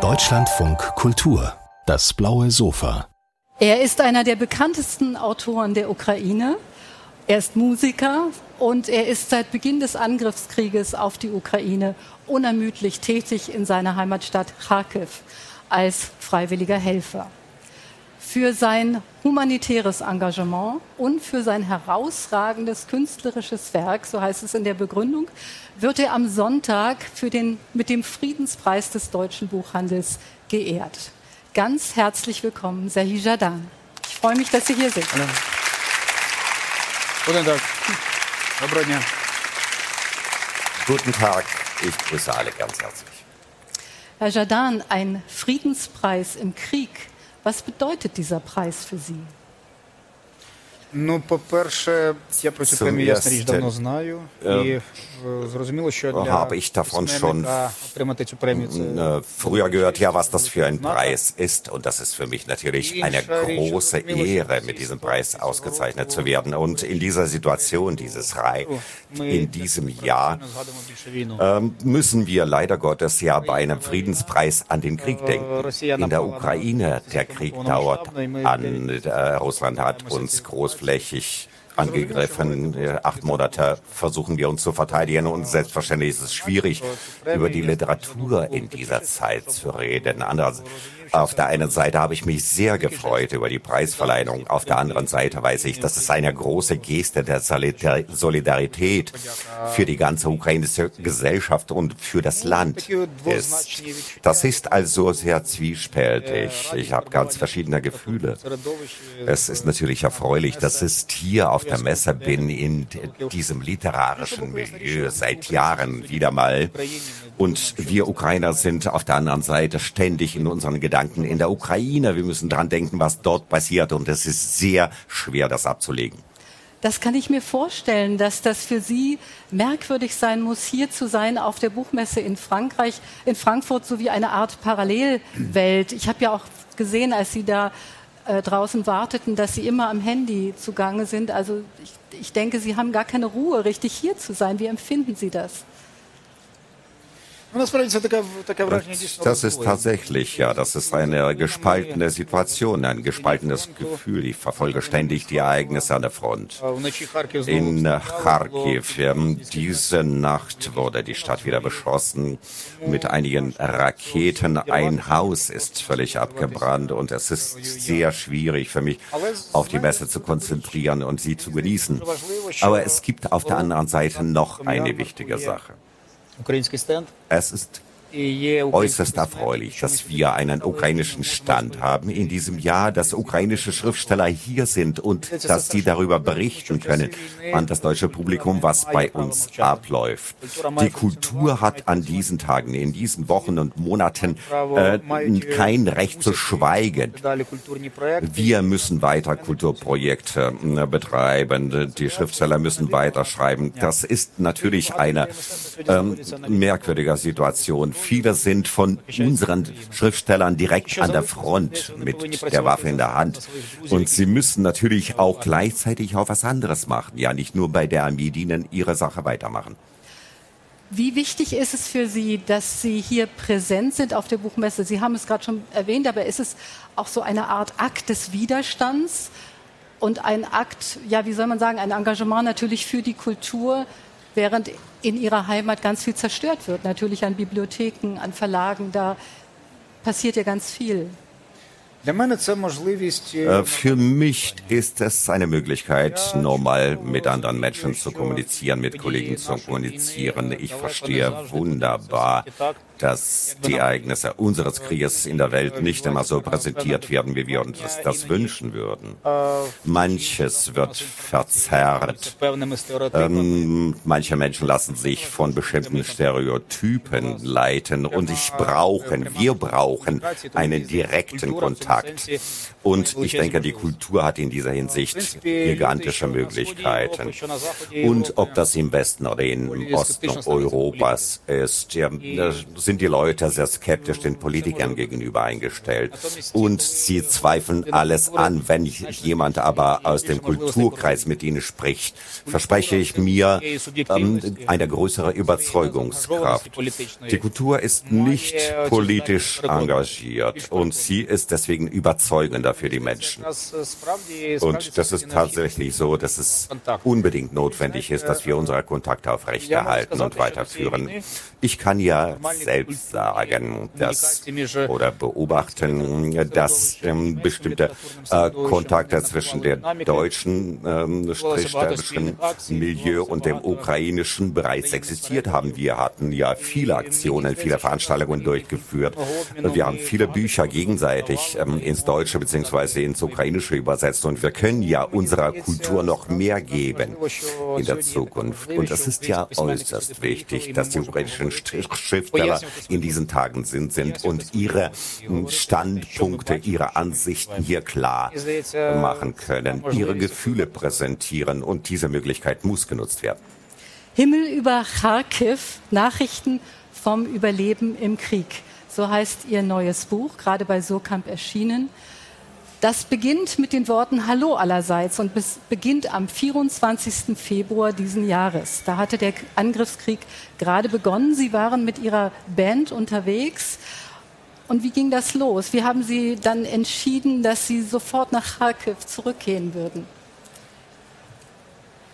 Deutschlandfunk Kultur, das blaue Sofa. Er ist einer der bekanntesten Autoren der Ukraine. Er ist Musiker und er ist seit Beginn des Angriffskrieges auf die Ukraine unermüdlich tätig in seiner Heimatstadt Kharkiv als freiwilliger Helfer. Für sein humanitäres Engagement und für sein herausragendes künstlerisches Werk, so heißt es in der Begründung, wird er am Sonntag für den, mit dem Friedenspreis des deutschen Buchhandels geehrt. Ganz herzlich willkommen, Serhi Jadan. Ich freue mich, dass Sie hier sind. Hallo. Guten Tag. Guten Tag. Ich grüße alle ganz herzlich. Herr Jadan, ein Friedenspreis im Krieg. Was bedeutet dieser Preis für Sie? Ну, по-перше, я про цю премію ясна річ давно знаю. І зрозуміло, що для habe ich davon schon отримати цю премію це früher gehört, ja, was das für ein Preis ist. Und das ist für mich natürlich eine große Ehre, mit diesem Preis ausgezeichnet zu werden. Und in dieser Situation, dieses Rai, in diesem Jahr, ähm, müssen wir leider Gottes ja bei einem Friedenspreis an den Krieg denken. In der Ukraine, der Krieg dauert an. Russland hat uns groß großflächig angegriffen. Acht Monate versuchen wir uns zu verteidigen und selbstverständlich ist es schwierig, über die Literatur in dieser Zeit zu reden. Andererseits auf der einen Seite habe ich mich sehr gefreut über die Preisverleihung. Auf der anderen Seite weiß ich, dass es eine große Geste der Solidarität für die ganze ukrainische Gesellschaft und für das Land ist. Das ist also sehr zwiespältig. Ich habe ganz verschiedene Gefühle. Es ist natürlich erfreulich, dass ich hier auf der Messe bin, in diesem literarischen Milieu seit Jahren wieder mal. Und wir Ukrainer sind auf der anderen Seite ständig in unseren Gedanken in der Ukraine. Wir müssen dran denken, was dort passiert. Und es ist sehr schwer, das abzulegen. Das kann ich mir vorstellen, dass das für Sie merkwürdig sein muss, hier zu sein auf der Buchmesse in Frankreich, in Frankfurt, so wie eine Art Parallelwelt. Ich habe ja auch gesehen, als Sie da äh, draußen warteten, dass Sie immer am Handy zugange sind. Also ich, ich denke, Sie haben gar keine Ruhe, richtig hier zu sein. Wie empfinden Sie das? Das ist tatsächlich, ja, das ist eine gespaltene Situation, ein gespaltenes Gefühl. Ich verfolge ständig die Ereignisse an der Front. In Kharkiv, diese Nacht wurde die Stadt wieder beschossen mit einigen Raketen. Ein Haus ist völlig abgebrannt und es ist sehr schwierig für mich, auf die Messe zu konzentrieren und sie zu genießen. Aber es gibt auf der anderen Seite noch eine wichtige Sache. Es ist äußerst erfreulich, dass wir einen ukrainischen Stand haben in diesem Jahr, dass ukrainische Schriftsteller hier sind und dass sie darüber berichten können an das deutsche Publikum, was bei uns abläuft. Die Kultur hat an diesen Tagen, in diesen Wochen und Monaten äh, kein Recht zu schweigen. Wir müssen weiter Kulturprojekte äh, betreiben. Die Schriftsteller müssen weiterschreiben. Das ist natürlich eine ähm, merkwürdige Situation Viele sind von unseren Schriftstellern direkt an der Front mit der Waffe in der Hand. Und sie müssen natürlich auch gleichzeitig auch was anderes machen. Ja, nicht nur bei der Armee dienen, ihre Sache weitermachen. Wie wichtig ist es für Sie, dass Sie hier präsent sind auf der Buchmesse? Sie haben es gerade schon erwähnt, aber ist es auch so eine Art Akt des Widerstands und ein Akt, ja, wie soll man sagen, ein Engagement natürlich für die Kultur, während in ihrer Heimat ganz viel zerstört wird. Natürlich an Bibliotheken, an Verlagen, da passiert ja ganz viel. Für mich ist es eine Möglichkeit, normal mit anderen Menschen zu kommunizieren, mit Kollegen zu kommunizieren. Ich verstehe wunderbar, dass die Ereignisse unseres Krieges in der Welt nicht immer so präsentiert werden, wie wir uns das wünschen würden. Manches wird verzerrt. Ähm, manche Menschen lassen sich von bestimmten Stereotypen leiten und ich brauchen, wir brauchen einen direkten Kontakt. Und ich denke, die Kultur hat in dieser Hinsicht gigantische Möglichkeiten. Und ob das im Westen oder im Osten Europas ist, ja, sind sind die Leute sehr skeptisch den Politikern gegenüber eingestellt und sie zweifeln alles an. Wenn jemand aber aus dem Kulturkreis mit ihnen spricht, verspreche ich mir ähm, eine größere Überzeugungskraft. Die Kultur ist nicht politisch engagiert und sie ist deswegen überzeugender für die Menschen. Und das ist tatsächlich so, dass es unbedingt notwendig ist, dass wir unsere Kontakte aufrechterhalten und weiterführen. Ich kann ja selbst sagen, dass oder beobachten, dass ähm, bestimmte äh, Kontakte zwischen dem deutschen ähm, Milieu und dem ukrainischen bereits existiert haben. Wir hatten ja viele Aktionen, viele Veranstaltungen durchgeführt. Wir haben viele Bücher gegenseitig ähm, ins Deutsche bzw. ins Ukrainische übersetzt und wir können ja unserer Kultur noch mehr geben in der Zukunft. Und es ist ja äußerst wichtig, dass die ukrainischen Schriftsteller in diesen Tagen sind, sind und ihre Standpunkte, ihre Ansichten hier klar machen können, ihre Gefühle präsentieren und diese Möglichkeit muss genutzt werden. Himmel über Kharkiv, Nachrichten vom Überleben im Krieg. So heißt ihr neues Buch, gerade bei Surkamp erschienen. Das beginnt mit den Worten Hallo allerseits und beginnt am 24. Februar diesen Jahres. Da hatte der Angriffskrieg gerade begonnen. Sie waren mit Ihrer Band unterwegs. Und wie ging das los? Wie haben Sie dann entschieden, dass Sie sofort nach Kharkiv zurückgehen würden?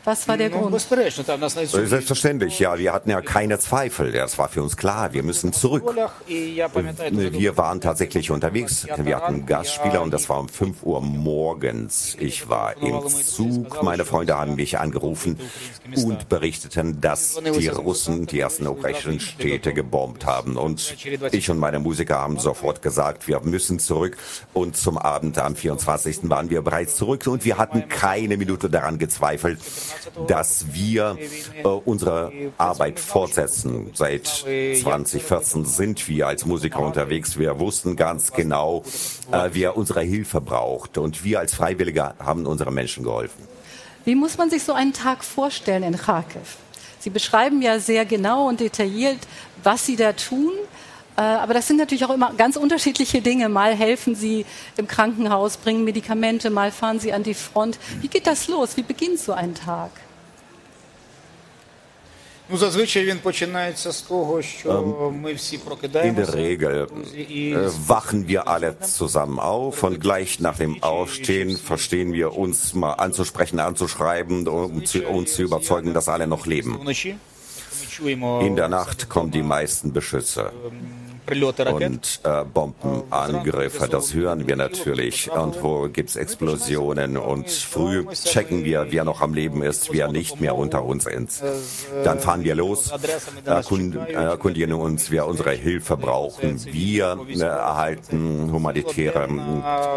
Was war der Grund? Selbstverständlich, ja. Wir hatten ja keine Zweifel. Das war für uns klar. Wir müssen zurück. Wir waren tatsächlich unterwegs. Wir hatten Gastspieler und das war um 5 Uhr morgens. Ich war im Zug. Meine Freunde haben mich angerufen und berichteten, dass die Russen die ersten ukrainischen Städte gebombt haben. Und ich und meine Musiker haben sofort gesagt, wir müssen zurück. Und zum Abend am 24. waren wir bereits zurück und wir hatten keine Minute daran gezweifelt, dass wir äh, unsere Arbeit fortsetzen. Seit 2014 sind wir als Musiker unterwegs. Wir wussten ganz genau, äh, wer unsere Hilfe braucht. Und wir als Freiwillige haben unseren Menschen geholfen. Wie muss man sich so einen Tag vorstellen in Kharkiv? Sie beschreiben ja sehr genau und detailliert, was Sie da tun. Äh, aber das sind natürlich auch immer ganz unterschiedliche Dinge. Mal helfen Sie im Krankenhaus, bringen Medikamente, mal fahren Sie an die Front. Wie geht das los? Wie beginnt so ein Tag? In der Regel äh, wachen wir alle zusammen auf und gleich nach dem Aufstehen verstehen wir uns mal anzusprechen, anzuschreiben, um uns zu überzeugen, dass alle noch leben. In der Nacht kommen die meisten Beschütze und äh, Bombenangriffe. Das hören wir natürlich. Und wo gibt es Explosionen? Und früh checken wir, wer noch am Leben ist, wer nicht mehr unter uns ist. Dann fahren wir los, erkundigen uns, wer unsere Hilfe brauchen. Wir äh, erhalten humanitäre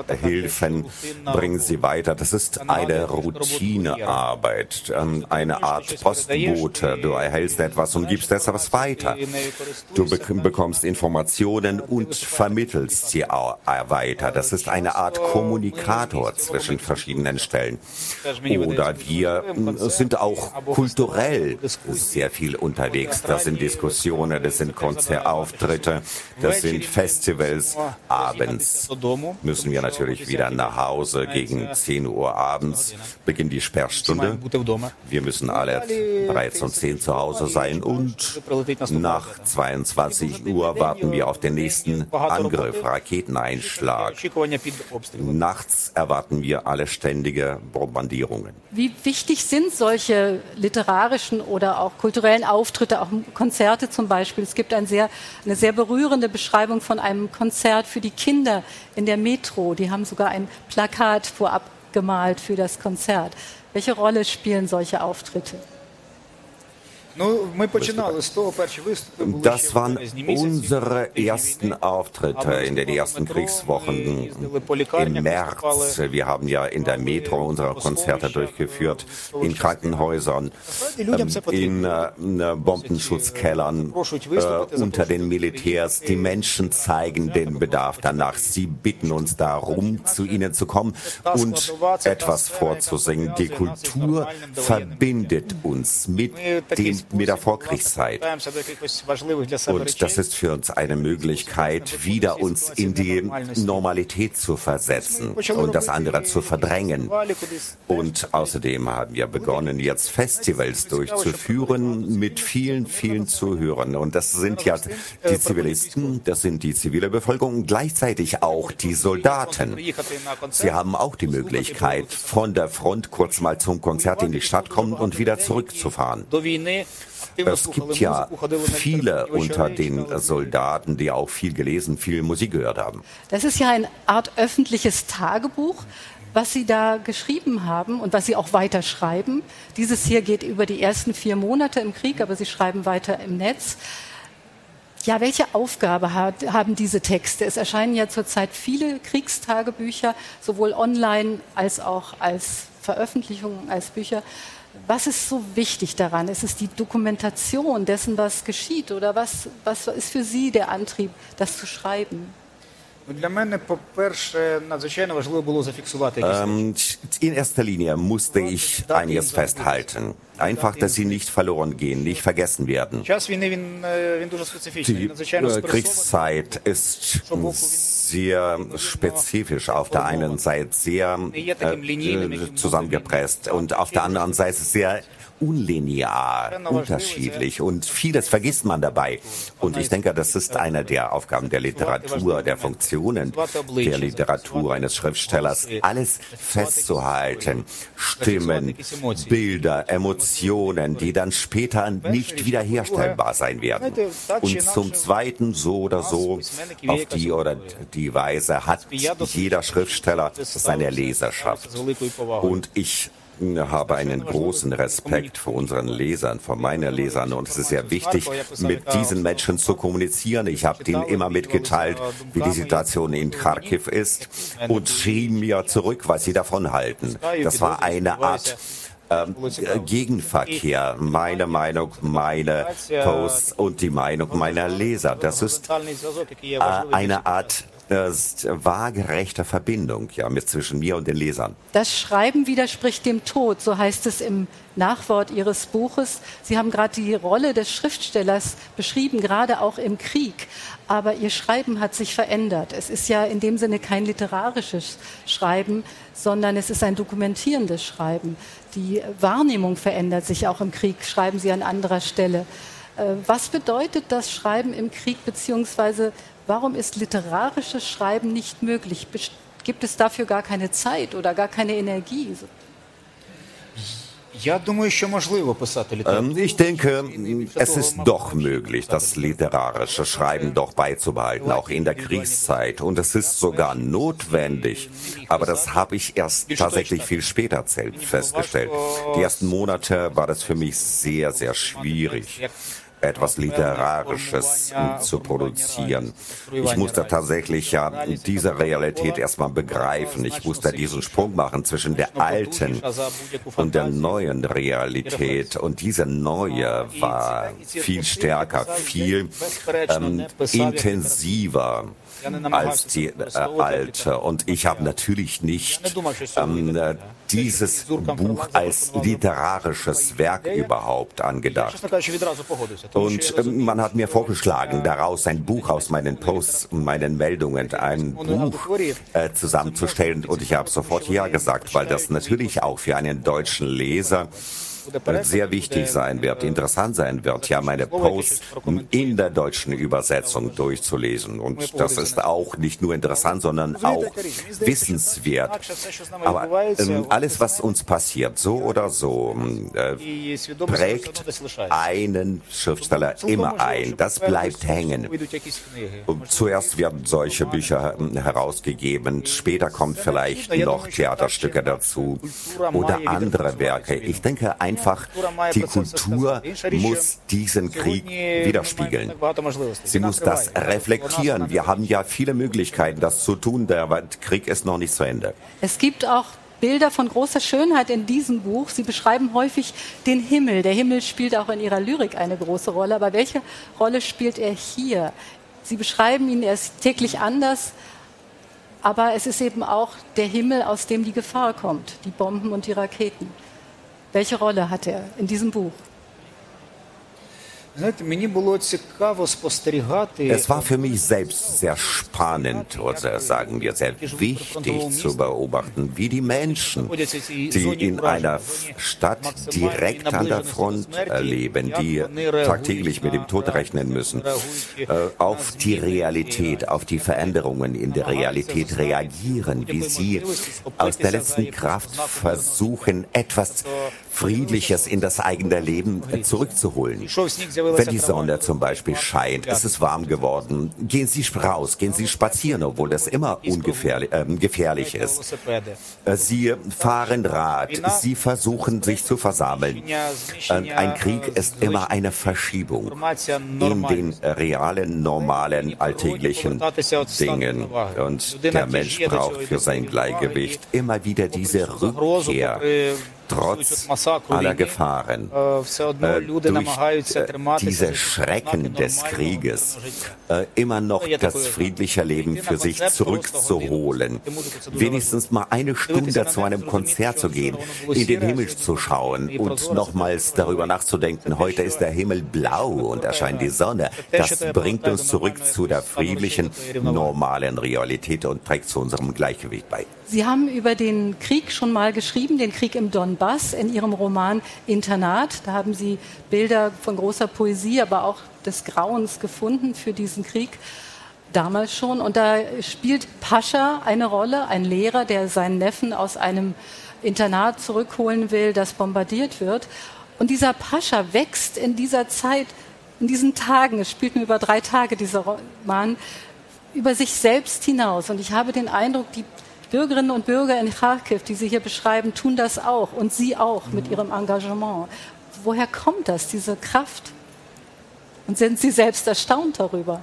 äh, Hilfen, bringen sie weiter. Das ist eine Routinearbeit, ähm, eine Art Postbote. Du erhältst etwas und gibst etwas weiter. Du bekommst Informationen Informationen und vermittelst sie weiter. Das ist eine Art Kommunikator zwischen verschiedenen Stellen. Oder wir sind auch kulturell sehr viel unterwegs. Das sind Diskussionen, das sind Konzertauftritte, das sind Festivals. Abends müssen wir natürlich wieder nach Hause. Gegen 10 Uhr abends beginnt die Sperrstunde. Wir müssen alle bereits um 10 zu Hause sein und nach 22 Uhr warten wir auf den nächsten Angriff, Raketeneinschlag. Nachts erwarten wir alle ständige Bombardierungen. Wie wichtig sind solche literarischen oder auch kulturellen Auftritte, auch Konzerte zum Beispiel? Es gibt ein sehr, eine sehr berührende Beschreibung von einem Konzert für die Kinder in der Metro. Die haben sogar ein Plakat vorab gemalt für das Konzert. Welche Rolle spielen solche Auftritte? Das waren unsere ersten Auftritte in den ersten Kriegswochen im März. Wir haben ja in der Metro unsere Konzerte durchgeführt, in Krankenhäusern, in Bombenschutzkellern, unter den Militärs. Die Menschen zeigen den Bedarf danach. Sie bitten uns darum, zu ihnen zu kommen und etwas vorzusingen. Die Kultur verbindet uns mit dem mit der Vorkriegszeit. Und das ist für uns eine Möglichkeit, wieder uns in die Normalität zu versetzen und das andere zu verdrängen. Und außerdem haben wir begonnen, jetzt Festivals durchzuführen mit vielen, vielen Zuhörern. Und das sind ja die Zivilisten, das sind die zivile Bevölkerung, gleichzeitig auch die Soldaten. Sie haben auch die Möglichkeit, von der Front kurz mal zum Konzert in die Stadt kommen und wieder zurückzufahren. Es gibt ja viele unter den Soldaten, die auch viel gelesen, viel Musik gehört haben. Das ist ja eine Art öffentliches Tagebuch, was Sie da geschrieben haben und was Sie auch weiter schreiben. Dieses hier geht über die ersten vier Monate im Krieg, aber Sie schreiben weiter im Netz. Ja, welche Aufgabe hat, haben diese Texte? Es erscheinen ja zurzeit viele Kriegstagebücher, sowohl online als auch als Veröffentlichungen, als Bücher. Was ist so wichtig daran? Ist es die Dokumentation dessen, was geschieht? Oder was, was ist für Sie der Antrieb, das zu schreiben? Для мене, по-перше, надзвичайно важливо було зафіксувати ähm, In erster Linie musste ich einiges festhalten. Einfach, dass sie nicht verloren gehen, nicht vergessen werden. Die äh, Kriegszeit ist sehr spezifisch. Auf der einen Seite sehr äh, zusammengepresst und auf der anderen Seite sehr unlinear, unterschiedlich und vieles vergisst man dabei. Und ich denke, das ist eine der Aufgaben der Literatur, der Funktionen der Literatur eines Schriftstellers, alles festzuhalten. Stimmen, Bilder, Emotionen, die dann später nicht wiederherstellbar sein werden. Und zum Zweiten, so oder so, auf die oder die Weise hat jeder Schriftsteller seine Leserschaft. Und ich habe einen großen Respekt vor unseren Lesern, vor meinen Lesern und es ist sehr wichtig, mit diesen Menschen zu kommunizieren. Ich habe denen immer mitgeteilt, wie die Situation in Kharkiv ist und schrieben mir zurück, was sie davon halten. Das war eine Art ähm, Gegenverkehr, meine Meinung, meine Posts und die Meinung meiner Leser. Das ist äh, eine Art ist waagerechte Verbindung ja, mit zwischen mir und den Lesern. Das Schreiben widerspricht dem Tod, so heißt es im Nachwort Ihres Buches. Sie haben gerade die Rolle des Schriftstellers beschrieben, gerade auch im Krieg. Aber Ihr Schreiben hat sich verändert. Es ist ja in dem Sinne kein literarisches Schreiben, sondern es ist ein dokumentierendes Schreiben. Die Wahrnehmung verändert sich auch im Krieg, schreiben Sie an anderer Stelle. Äh, was bedeutet das Schreiben im Krieg, beziehungsweise Warum ist literarisches Schreiben nicht möglich? Gibt es dafür gar keine Zeit oder gar keine Energie? Ich denke, es ist doch möglich, das literarische Schreiben doch beizubehalten, auch in der Kriegszeit. Und es ist sogar notwendig. Aber das habe ich erst tatsächlich viel später festgestellt. Die ersten Monate war das für mich sehr, sehr schwierig etwas Literarisches zu produzieren. Ich musste tatsächlich ja diese Realität erstmal begreifen. Ich musste diesen Sprung machen zwischen der alten und der neuen Realität. Und diese neue war viel stärker, viel ähm, intensiver als die äh, alte. Und ich habe natürlich nicht ähm, dieses Buch als literarisches Werk überhaupt angedacht. Und ähm, man hat mir vorgeschlagen, daraus ein Buch aus meinen Posts, meinen Meldungen, ein Buch äh, zusammenzustellen. Und ich habe sofort ja gesagt, weil das natürlich auch für einen deutschen Leser sehr wichtig sein wird, interessant sein wird, ja meine Posts in der deutschen Übersetzung durchzulesen. Und das ist auch nicht nur interessant, sondern auch wissenswert. Aber ähm, alles, was uns passiert, so oder so, äh, prägt einen Schriftsteller immer ein. Das bleibt hängen. Und zuerst werden solche Bücher ähm, herausgegeben, später kommt vielleicht noch Theaterstücke dazu oder andere Werke. Ich denke, ein einfach, die Kultur muss diesen Krieg widerspiegeln. Sie muss das reflektieren. Wir haben ja viele Möglichkeiten, das zu tun. Der Krieg ist noch nicht zu Ende. Es gibt auch Bilder von großer Schönheit in diesem Buch. Sie beschreiben häufig den Himmel. Der Himmel spielt auch in Ihrer Lyrik eine große Rolle. Aber welche Rolle spielt er hier? Sie beschreiben ihn, er ist täglich anders. Aber es ist eben auch der Himmel, aus dem die Gefahr kommt, die Bomben und die Raketen. Welche Rolle hat er in diesem Buch? Es war für mich selbst sehr spannend oder sagen wir sehr wichtig zu beobachten, wie die Menschen, die in einer Stadt direkt an der Front leben, die tagtäglich mit dem Tod rechnen müssen, äh, auf die Realität, auf die Veränderungen in der Realität reagieren, wie sie aus der letzten Kraft versuchen, etwas Friedliches in das eigene Leben zurückzuholen. Wenn die Sonne zum Beispiel scheint, es ist warm geworden, gehen Sie raus, gehen Sie spazieren, obwohl das immer ungefährlich, äh, gefährlich ist. Sie fahren Rad, Sie versuchen sich zu versammeln. Äh, ein Krieg ist immer eine Verschiebung in den realen, normalen, alltäglichen Dingen. Und der Mensch braucht für sein Gleichgewicht immer wieder diese Rückkehr trotz aller Gefahren, äh, durch äh, diese Schrecken des Krieges, äh, immer noch das friedliche Leben für sich zurückzuholen, wenigstens mal eine Stunde zu einem Konzert zu gehen, in den Himmel zu schauen und nochmals darüber nachzudenken, heute ist der Himmel blau und erscheint die Sonne. Das bringt uns zurück zu der friedlichen, normalen Realität und trägt zu unserem Gleichgewicht bei. Sie haben über den Krieg schon mal geschrieben, den Krieg im Donbass, in Ihrem Roman Internat. Da haben Sie Bilder von großer Poesie, aber auch des Grauens gefunden für diesen Krieg damals schon. Und da spielt Pascha eine Rolle, ein Lehrer, der seinen Neffen aus einem Internat zurückholen will, das bombardiert wird. Und dieser Pascha wächst in dieser Zeit, in diesen Tagen, es spielt nur über drei Tage dieser Roman, über sich selbst hinaus. Und ich habe den Eindruck, die Bürgerinnen und Bürger in Kharkiv, die Sie hier beschreiben, tun das auch und Sie auch mit Ihrem Engagement. Woher kommt das, diese Kraft? Und sind Sie selbst erstaunt darüber?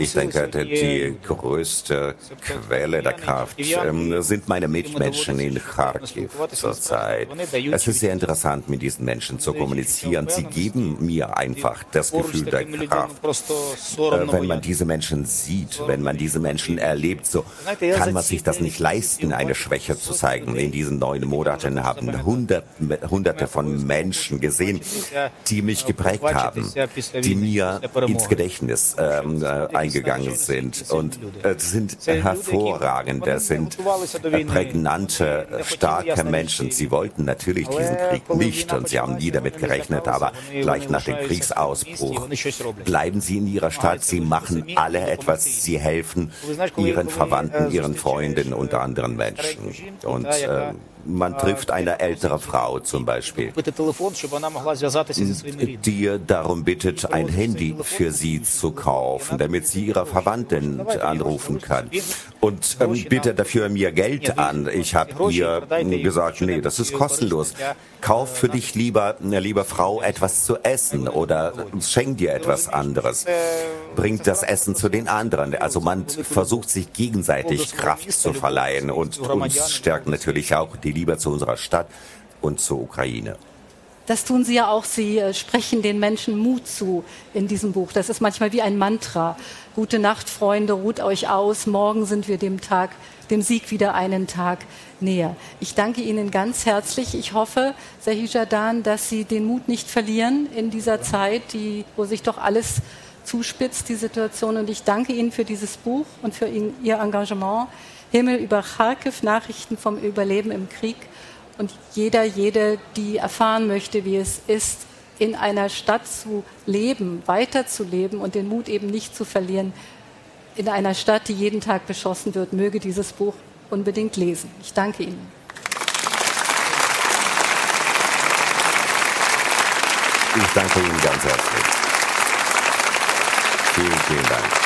Ich denke, die größte Quelle der Kraft sind meine Mitmenschen in Kharkiv zurzeit. Es ist sehr interessant, mit diesen Menschen zu kommunizieren. Sie geben mir einfach das Gefühl der Kraft. Äh, wenn man diese Menschen sieht, wenn man diese Menschen erlebt, so kann man sich das nicht leisten, eine Schwäche zu zeigen. In diesen neun Monaten haben Hunderte, Hunderte von Menschen gesehen, die mich geprägt haben, die mir ins Gedächtnis Gedächtnis ähm, äh, eingegangen sind. Und äh, sind hervorragende, sind äh, prägnante, starke Menschen. Sie wollten natürlich diesen Krieg nicht und sie haben nie damit gerechnet, aber gleich nach dem Kriegsausbruch bleiben sie in ihrer Stadt, sie machen alle etwas, sie helfen ihren Verwandten, ihren Freunden und anderen Menschen. Und äh, man trifft eine ältere Frau zum Beispiel, die darum bittet, ein Handy für sie zu kaufen, damit sie ihre Verwandten anrufen kann. Und ähm, bittet dafür mir Geld an. Ich habe ihr gesagt, nee, das ist kostenlos. Kauf für dich lieber, liebe Frau, etwas zu essen oder schenk dir etwas anderes. Bringt das Essen zu den anderen. Also man versucht sich gegenseitig Kraft zu verleihen und uns stärkt natürlich auch die Liebe zu unserer Stadt und zur Ukraine. Das tun Sie ja auch. Sie äh, sprechen den Menschen Mut zu in diesem Buch. Das ist manchmal wie ein Mantra. Gute Nacht, Freunde, ruht euch aus. Morgen sind wir dem Tag, dem Sieg wieder einen Tag näher. Ich danke Ihnen ganz herzlich. Ich hoffe, Sahijadan, dass Sie den Mut nicht verlieren in dieser Zeit, die, wo sich doch alles zuspitzt, die Situation. Und ich danke Ihnen für dieses Buch und für Ihr Engagement. Himmel über Kharkiv, Nachrichten vom Überleben im Krieg. Und jeder, jede, die erfahren möchte, wie es ist, in einer Stadt zu leben, weiterzuleben und den Mut eben nicht zu verlieren, in einer Stadt, die jeden Tag beschossen wird, möge dieses Buch unbedingt lesen. Ich danke Ihnen. Ich danke Ihnen ganz herzlich. Vielen, vielen Dank.